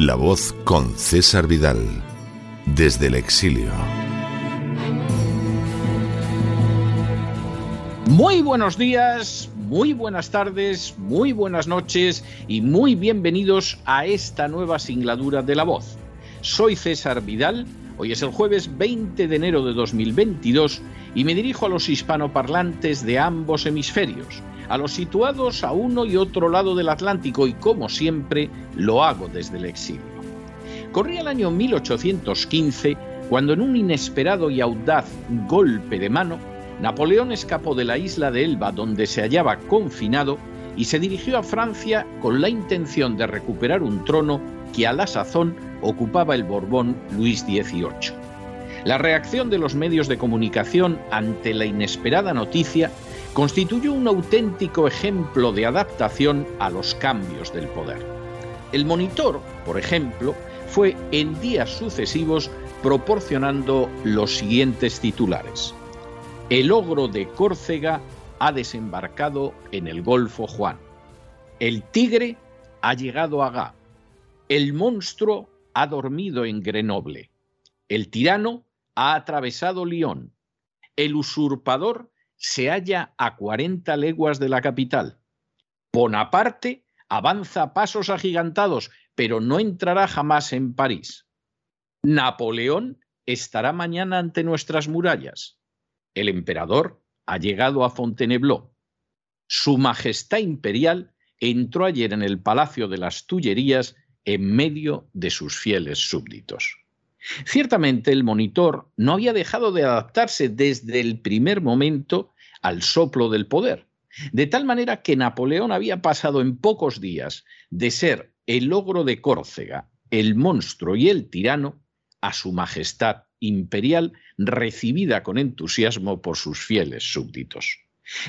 La voz con César Vidal, desde el exilio. Muy buenos días, muy buenas tardes, muy buenas noches y muy bienvenidos a esta nueva singladura de La voz. Soy César Vidal, hoy es el jueves 20 de enero de 2022 y me dirijo a los hispanoparlantes de ambos hemisferios a los situados a uno y otro lado del Atlántico y como siempre lo hago desde el exilio. Corría el año 1815 cuando en un inesperado y audaz golpe de mano, Napoleón escapó de la isla de Elba donde se hallaba confinado y se dirigió a Francia con la intención de recuperar un trono que a la sazón ocupaba el Borbón Luis XVIII. La reacción de los medios de comunicación ante la inesperada noticia constituyó un auténtico ejemplo de adaptación a los cambios del poder. El monitor, por ejemplo, fue en días sucesivos proporcionando los siguientes titulares. El ogro de Córcega ha desembarcado en el Golfo Juan. El tigre ha llegado a Gá. El monstruo ha dormido en Grenoble. El tirano ha atravesado Lyon. El usurpador se halla a 40 leguas de la capital. Bonaparte avanza a pasos agigantados, pero no entrará jamás en París. Napoleón estará mañana ante nuestras murallas. El emperador ha llegado a Fontainebleau. Su Majestad Imperial entró ayer en el Palacio de las Tullerías en medio de sus fieles súbditos. Ciertamente el monitor no había dejado de adaptarse desde el primer momento al soplo del poder, de tal manera que Napoleón había pasado en pocos días de ser el logro de Córcega, el monstruo y el tirano, a su majestad imperial recibida con entusiasmo por sus fieles súbditos.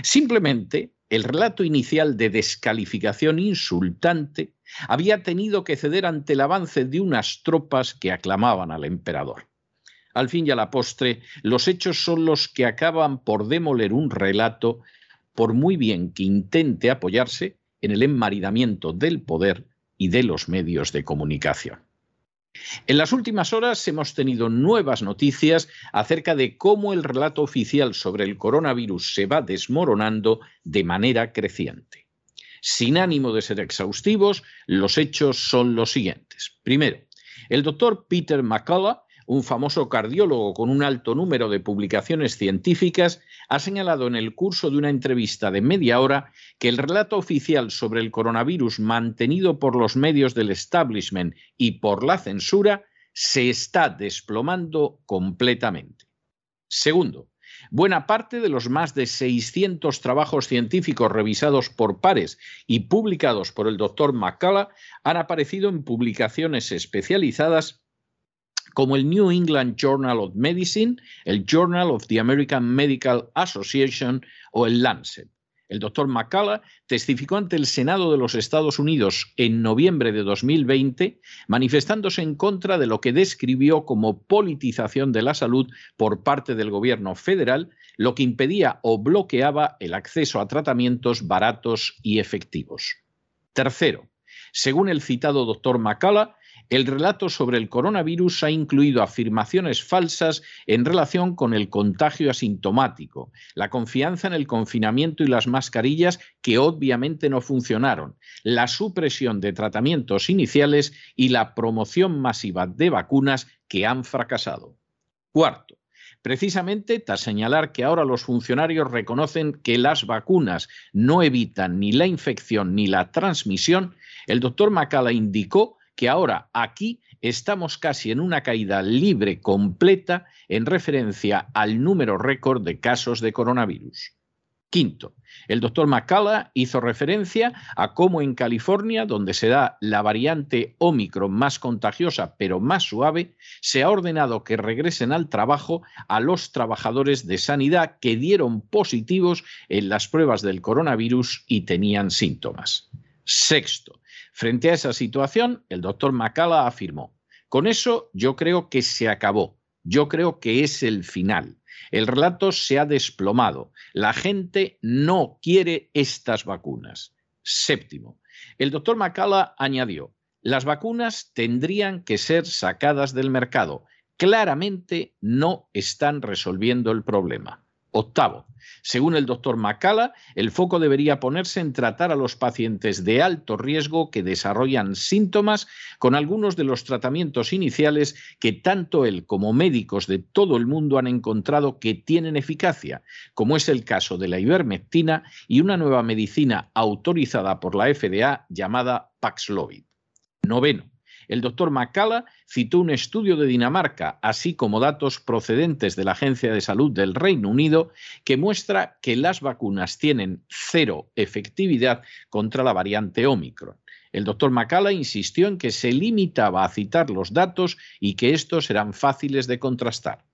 Simplemente el relato inicial de descalificación insultante había tenido que ceder ante el avance de unas tropas que aclamaban al emperador. Al fin y a la postre, los hechos son los que acaban por demoler un relato, por muy bien que intente apoyarse en el enmaridamiento del poder y de los medios de comunicación. En las últimas horas hemos tenido nuevas noticias acerca de cómo el relato oficial sobre el coronavirus se va desmoronando de manera creciente. Sin ánimo de ser exhaustivos, los hechos son los siguientes. Primero, el doctor Peter McCullough, un famoso cardiólogo con un alto número de publicaciones científicas, ha señalado en el curso de una entrevista de media hora que el relato oficial sobre el coronavirus mantenido por los medios del establishment y por la censura se está desplomando completamente. Segundo, Buena parte de los más de 600 trabajos científicos revisados por pares y publicados por el doctor McCullough han aparecido en publicaciones especializadas como el New England Journal of Medicine, el Journal of the American Medical Association o el Lancet. El doctor McCullough testificó ante el Senado de los Estados Unidos en noviembre de 2020, manifestándose en contra de lo que describió como politización de la salud por parte del gobierno federal, lo que impedía o bloqueaba el acceso a tratamientos baratos y efectivos. Tercero, según el citado doctor McCullough, el relato sobre el coronavirus ha incluido afirmaciones falsas en relación con el contagio asintomático, la confianza en el confinamiento y las mascarillas que obviamente no funcionaron, la supresión de tratamientos iniciales y la promoción masiva de vacunas que han fracasado. Cuarto, precisamente tras señalar que ahora los funcionarios reconocen que las vacunas no evitan ni la infección ni la transmisión, el doctor Macala indicó que ahora aquí estamos casi en una caída libre completa en referencia al número récord de casos de coronavirus. Quinto, el doctor McCullough hizo referencia a cómo en California, donde se da la variante Omicron más contagiosa pero más suave, se ha ordenado que regresen al trabajo a los trabajadores de sanidad que dieron positivos en las pruebas del coronavirus y tenían síntomas. Sexto, frente a esa situación, el doctor McCullough afirmó, con eso yo creo que se acabó, yo creo que es el final. El relato se ha desplomado. La gente no quiere estas vacunas. Séptimo, el doctor Macala añadió, las vacunas tendrían que ser sacadas del mercado. Claramente no están resolviendo el problema. Octavo, según el doctor Macala, el foco debería ponerse en tratar a los pacientes de alto riesgo que desarrollan síntomas con algunos de los tratamientos iniciales que tanto él como médicos de todo el mundo han encontrado que tienen eficacia, como es el caso de la ivermectina y una nueva medicina autorizada por la FDA llamada Paxlovid. Noveno, el doctor Macala citó un estudio de Dinamarca, así como datos procedentes de la Agencia de Salud del Reino Unido, que muestra que las vacunas tienen cero efectividad contra la variante Omicron. El doctor Macala insistió en que se limitaba a citar los datos y que estos eran fáciles de contrastar.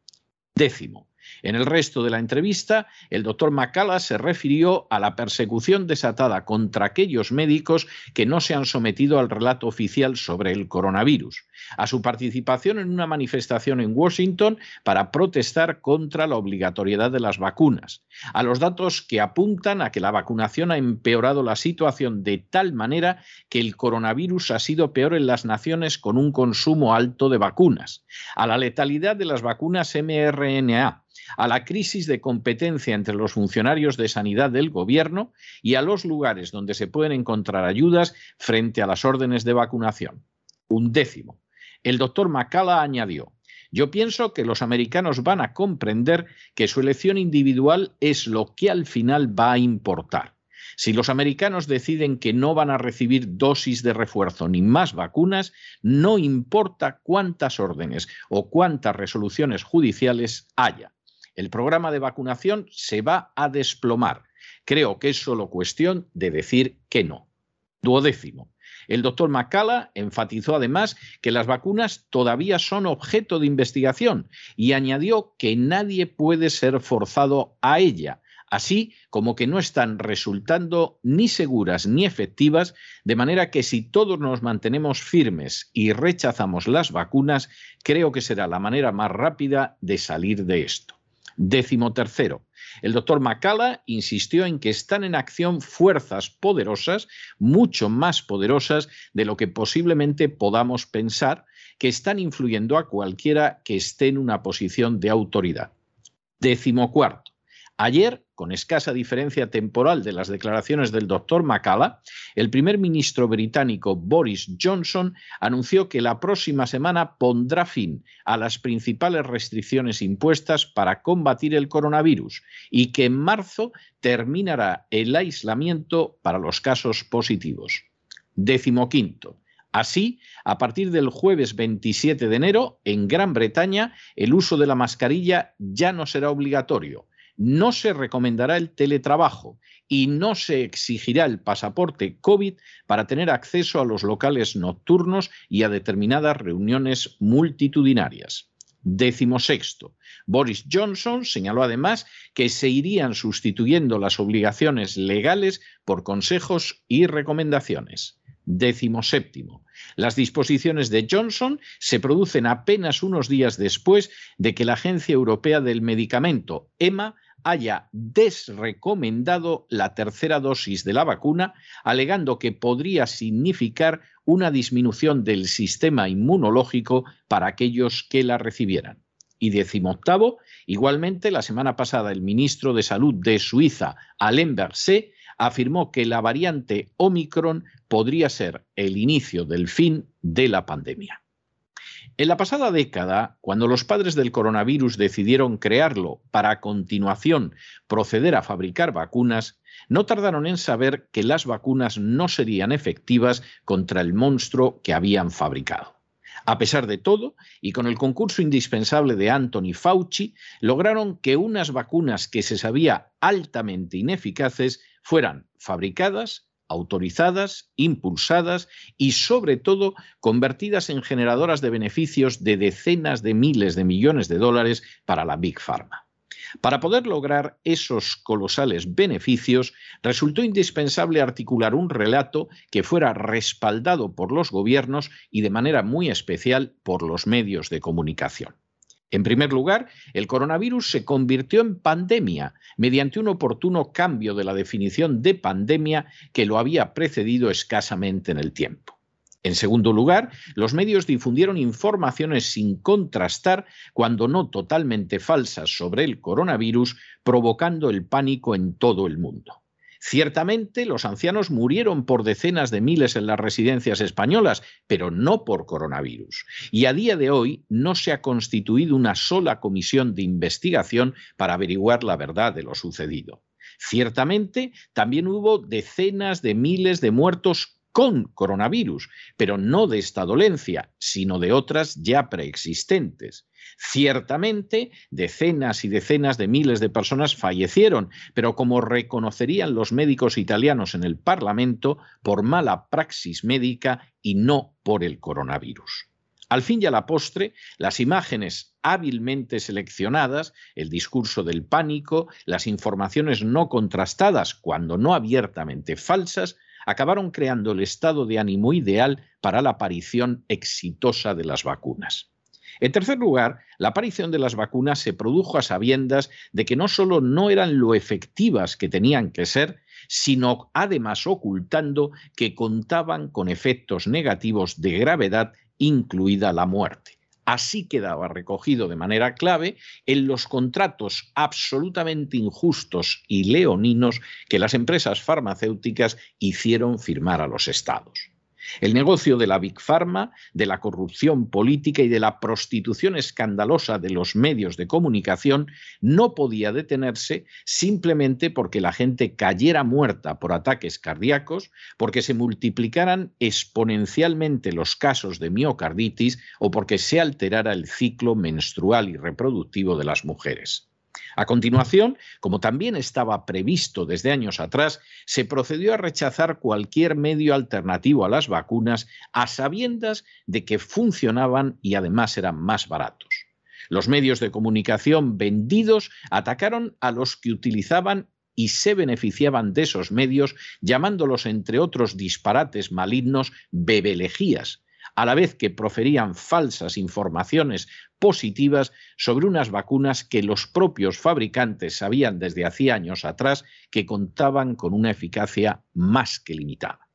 Décimo, en el resto de la entrevista, el doctor Macala se refirió a la persecución desatada contra aquellos médicos que no se han sometido al relato oficial sobre el coronavirus, a su participación en una manifestación en Washington para protestar contra la obligatoriedad de las vacunas, a los datos que apuntan a que la vacunación ha empeorado la situación de tal manera que el coronavirus ha sido peor en las naciones con un consumo alto de vacunas, a la letalidad de las vacunas mRNA, a la crisis de competencia entre los funcionarios de sanidad del gobierno y a los lugares donde se pueden encontrar ayudas frente a las órdenes de vacunación. Un décimo. El doctor Macala añadió, yo pienso que los americanos van a comprender que su elección individual es lo que al final va a importar. Si los americanos deciden que no van a recibir dosis de refuerzo ni más vacunas, no importa cuántas órdenes o cuántas resoluciones judiciales haya el programa de vacunación se va a desplomar. Creo que es solo cuestión de decir que no. Duodécimo. El doctor Macala enfatizó además que las vacunas todavía son objeto de investigación y añadió que nadie puede ser forzado a ella, así como que no están resultando ni seguras ni efectivas, de manera que si todos nos mantenemos firmes y rechazamos las vacunas, creo que será la manera más rápida de salir de esto. Décimo tercero, el doctor Macala insistió en que están en acción fuerzas poderosas, mucho más poderosas de lo que posiblemente podamos pensar, que están influyendo a cualquiera que esté en una posición de autoridad. Décimo cuarto, Ayer, con escasa diferencia temporal de las declaraciones del doctor Macala, el primer ministro británico Boris Johnson anunció que la próxima semana pondrá fin a las principales restricciones impuestas para combatir el coronavirus y que en marzo terminará el aislamiento para los casos positivos. Décimo quinto. Así, a partir del jueves 27 de enero, en Gran Bretaña, el uso de la mascarilla ya no será obligatorio no se recomendará el teletrabajo y no se exigirá el pasaporte COVID para tener acceso a los locales nocturnos y a determinadas reuniones multitudinarias. Décimo sexto. Boris Johnson señaló además que se irían sustituyendo las obligaciones legales por consejos y recomendaciones. Décimo séptimo. Las disposiciones de Johnson se producen apenas unos días después de que la Agencia Europea del Medicamento, EMA, haya desrecomendado la tercera dosis de la vacuna, alegando que podría significar una disminución del sistema inmunológico para aquellos que la recibieran. Y decimoctavo, igualmente la semana pasada el ministro de Salud de Suiza, Alain Berset, afirmó que la variante Omicron podría ser el inicio del fin de la pandemia. En la pasada década, cuando los padres del coronavirus decidieron crearlo para a continuación proceder a fabricar vacunas, no tardaron en saber que las vacunas no serían efectivas contra el monstruo que habían fabricado. A pesar de todo, y con el concurso indispensable de Anthony Fauci, lograron que unas vacunas que se sabía altamente ineficaces fueran fabricadas, autorizadas, impulsadas y sobre todo convertidas en generadoras de beneficios de decenas de miles de millones de dólares para la Big Pharma. Para poder lograr esos colosales beneficios, resultó indispensable articular un relato que fuera respaldado por los gobiernos y de manera muy especial por los medios de comunicación. En primer lugar, el coronavirus se convirtió en pandemia mediante un oportuno cambio de la definición de pandemia que lo había precedido escasamente en el tiempo. En segundo lugar, los medios difundieron informaciones sin contrastar, cuando no totalmente falsas, sobre el coronavirus, provocando el pánico en todo el mundo. Ciertamente, los ancianos murieron por decenas de miles en las residencias españolas, pero no por coronavirus. Y a día de hoy no se ha constituido una sola comisión de investigación para averiguar la verdad de lo sucedido. Ciertamente, también hubo decenas de miles de muertos con coronavirus, pero no de esta dolencia, sino de otras ya preexistentes. Ciertamente, decenas y decenas de miles de personas fallecieron, pero como reconocerían los médicos italianos en el Parlamento, por mala praxis médica y no por el coronavirus. Al fin y a la postre, las imágenes hábilmente seleccionadas, el discurso del pánico, las informaciones no contrastadas, cuando no abiertamente falsas, acabaron creando el estado de ánimo ideal para la aparición exitosa de las vacunas. En tercer lugar, la aparición de las vacunas se produjo a sabiendas de que no solo no eran lo efectivas que tenían que ser, sino además ocultando que contaban con efectos negativos de gravedad, incluida la muerte. Así quedaba recogido de manera clave en los contratos absolutamente injustos y leoninos que las empresas farmacéuticas hicieron firmar a los estados. El negocio de la Big Pharma, de la corrupción política y de la prostitución escandalosa de los medios de comunicación no podía detenerse simplemente porque la gente cayera muerta por ataques cardíacos, porque se multiplicaran exponencialmente los casos de miocarditis o porque se alterara el ciclo menstrual y reproductivo de las mujeres. A continuación, como también estaba previsto desde años atrás, se procedió a rechazar cualquier medio alternativo a las vacunas a sabiendas de que funcionaban y además eran más baratos. Los medios de comunicación vendidos atacaron a los que utilizaban y se beneficiaban de esos medios, llamándolos, entre otros disparates malignos, bebelejías, a la vez que proferían falsas informaciones positivas sobre unas vacunas que los propios fabricantes sabían desde hacía años atrás que contaban con una eficacia más que limitada.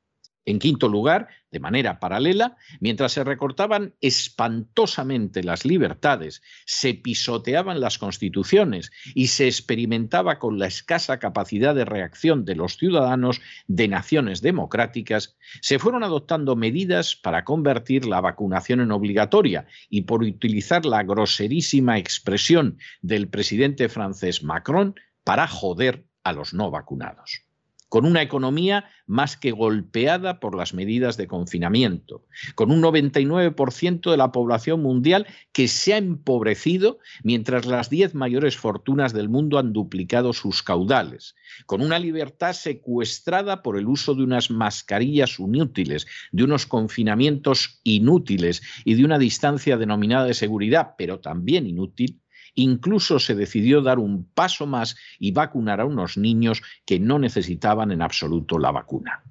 En quinto lugar, de manera paralela, mientras se recortaban espantosamente las libertades, se pisoteaban las constituciones y se experimentaba con la escasa capacidad de reacción de los ciudadanos de naciones democráticas, se fueron adoptando medidas para convertir la vacunación en obligatoria y por utilizar la groserísima expresión del presidente francés Macron para joder a los no vacunados con una economía más que golpeada por las medidas de confinamiento, con un 99% de la población mundial que se ha empobrecido mientras las 10 mayores fortunas del mundo han duplicado sus caudales, con una libertad secuestrada por el uso de unas mascarillas inútiles, de unos confinamientos inútiles y de una distancia denominada de seguridad, pero también inútil, Incluso se decidió dar un paso más y vacunar a unos niños que no necesitaban en absoluto la vacuna.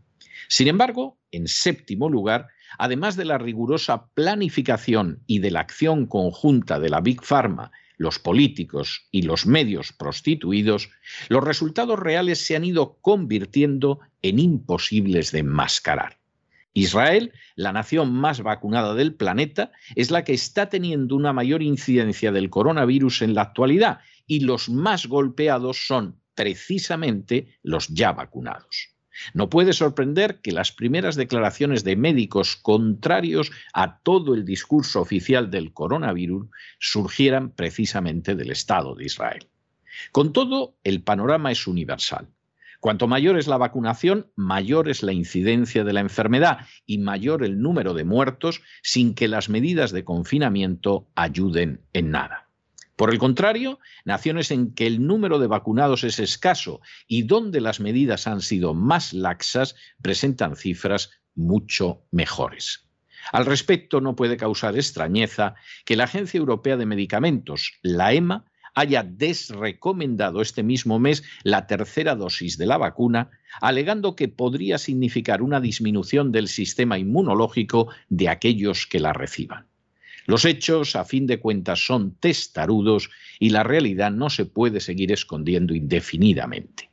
Sin embargo, en séptimo lugar, además de la rigurosa planificación y de la acción conjunta de la Big Pharma, los políticos y los medios prostituidos, los resultados reales se han ido convirtiendo en imposibles de enmascarar. Israel, la nación más vacunada del planeta, es la que está teniendo una mayor incidencia del coronavirus en la actualidad y los más golpeados son precisamente los ya vacunados. No puede sorprender que las primeras declaraciones de médicos contrarios a todo el discurso oficial del coronavirus surgieran precisamente del Estado de Israel. Con todo, el panorama es universal. Cuanto mayor es la vacunación, mayor es la incidencia de la enfermedad y mayor el número de muertos sin que las medidas de confinamiento ayuden en nada. Por el contrario, naciones en que el número de vacunados es escaso y donde las medidas han sido más laxas presentan cifras mucho mejores. Al respecto, no puede causar extrañeza que la Agencia Europea de Medicamentos, la EMA, haya desrecomendado este mismo mes la tercera dosis de la vacuna, alegando que podría significar una disminución del sistema inmunológico de aquellos que la reciban. Los hechos, a fin de cuentas, son testarudos y la realidad no se puede seguir escondiendo indefinidamente.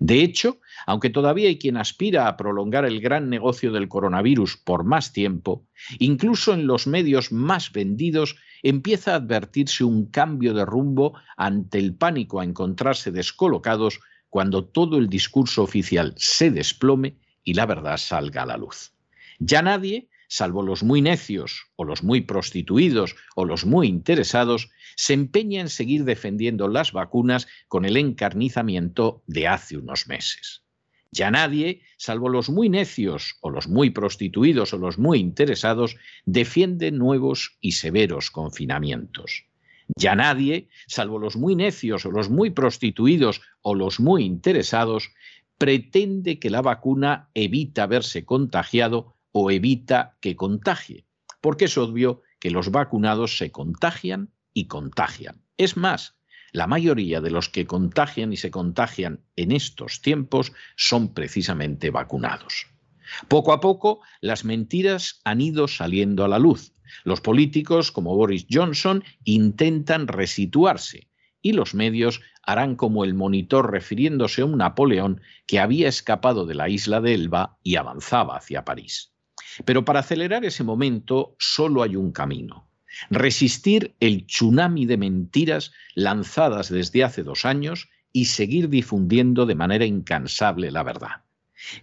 De hecho, aunque todavía hay quien aspira a prolongar el gran negocio del coronavirus por más tiempo, incluso en los medios más vendidos empieza a advertirse un cambio de rumbo ante el pánico a encontrarse descolocados cuando todo el discurso oficial se desplome y la verdad salga a la luz. Ya nadie salvo los muy necios o los muy prostituidos o los muy interesados, se empeña en seguir defendiendo las vacunas con el encarnizamiento de hace unos meses. Ya nadie, salvo los muy necios o los muy prostituidos o los muy interesados, defiende nuevos y severos confinamientos. Ya nadie, salvo los muy necios o los muy prostituidos o los muy interesados, pretende que la vacuna evita verse contagiado o evita que contagie, porque es obvio que los vacunados se contagian y contagian. Es más, la mayoría de los que contagian y se contagian en estos tiempos son precisamente vacunados. Poco a poco, las mentiras han ido saliendo a la luz. Los políticos, como Boris Johnson, intentan resituarse y los medios harán como el monitor refiriéndose a un Napoleón que había escapado de la isla de Elba y avanzaba hacia París. Pero para acelerar ese momento solo hay un camino. Resistir el tsunami de mentiras lanzadas desde hace dos años y seguir difundiendo de manera incansable la verdad.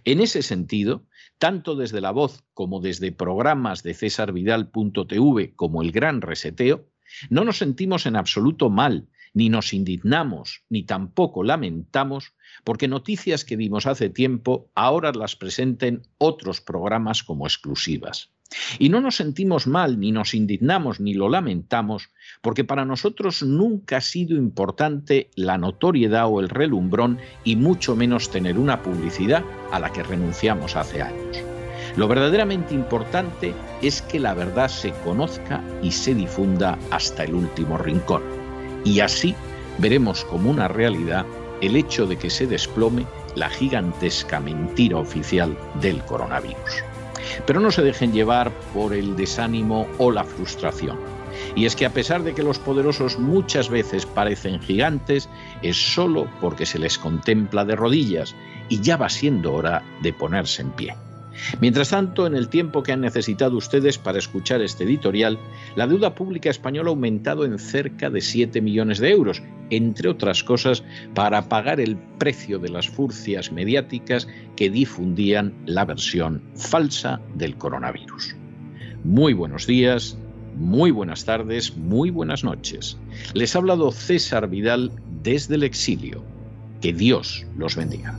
En ese sentido, tanto desde la voz como desde programas de cesarvidal.tv como el Gran Reseteo, no nos sentimos en absoluto mal ni nos indignamos, ni tampoco lamentamos, porque noticias que dimos hace tiempo ahora las presenten otros programas como exclusivas. Y no nos sentimos mal, ni nos indignamos, ni lo lamentamos, porque para nosotros nunca ha sido importante la notoriedad o el relumbrón, y mucho menos tener una publicidad a la que renunciamos hace años. Lo verdaderamente importante es que la verdad se conozca y se difunda hasta el último rincón. Y así veremos como una realidad el hecho de que se desplome la gigantesca mentira oficial del coronavirus. Pero no se dejen llevar por el desánimo o la frustración. Y es que a pesar de que los poderosos muchas veces parecen gigantes, es solo porque se les contempla de rodillas y ya va siendo hora de ponerse en pie. Mientras tanto, en el tiempo que han necesitado ustedes para escuchar este editorial, la deuda pública española ha aumentado en cerca de 7 millones de euros, entre otras cosas para pagar el precio de las furcias mediáticas que difundían la versión falsa del coronavirus. Muy buenos días, muy buenas tardes, muy buenas noches. Les ha hablado César Vidal desde el exilio. Que Dios los bendiga.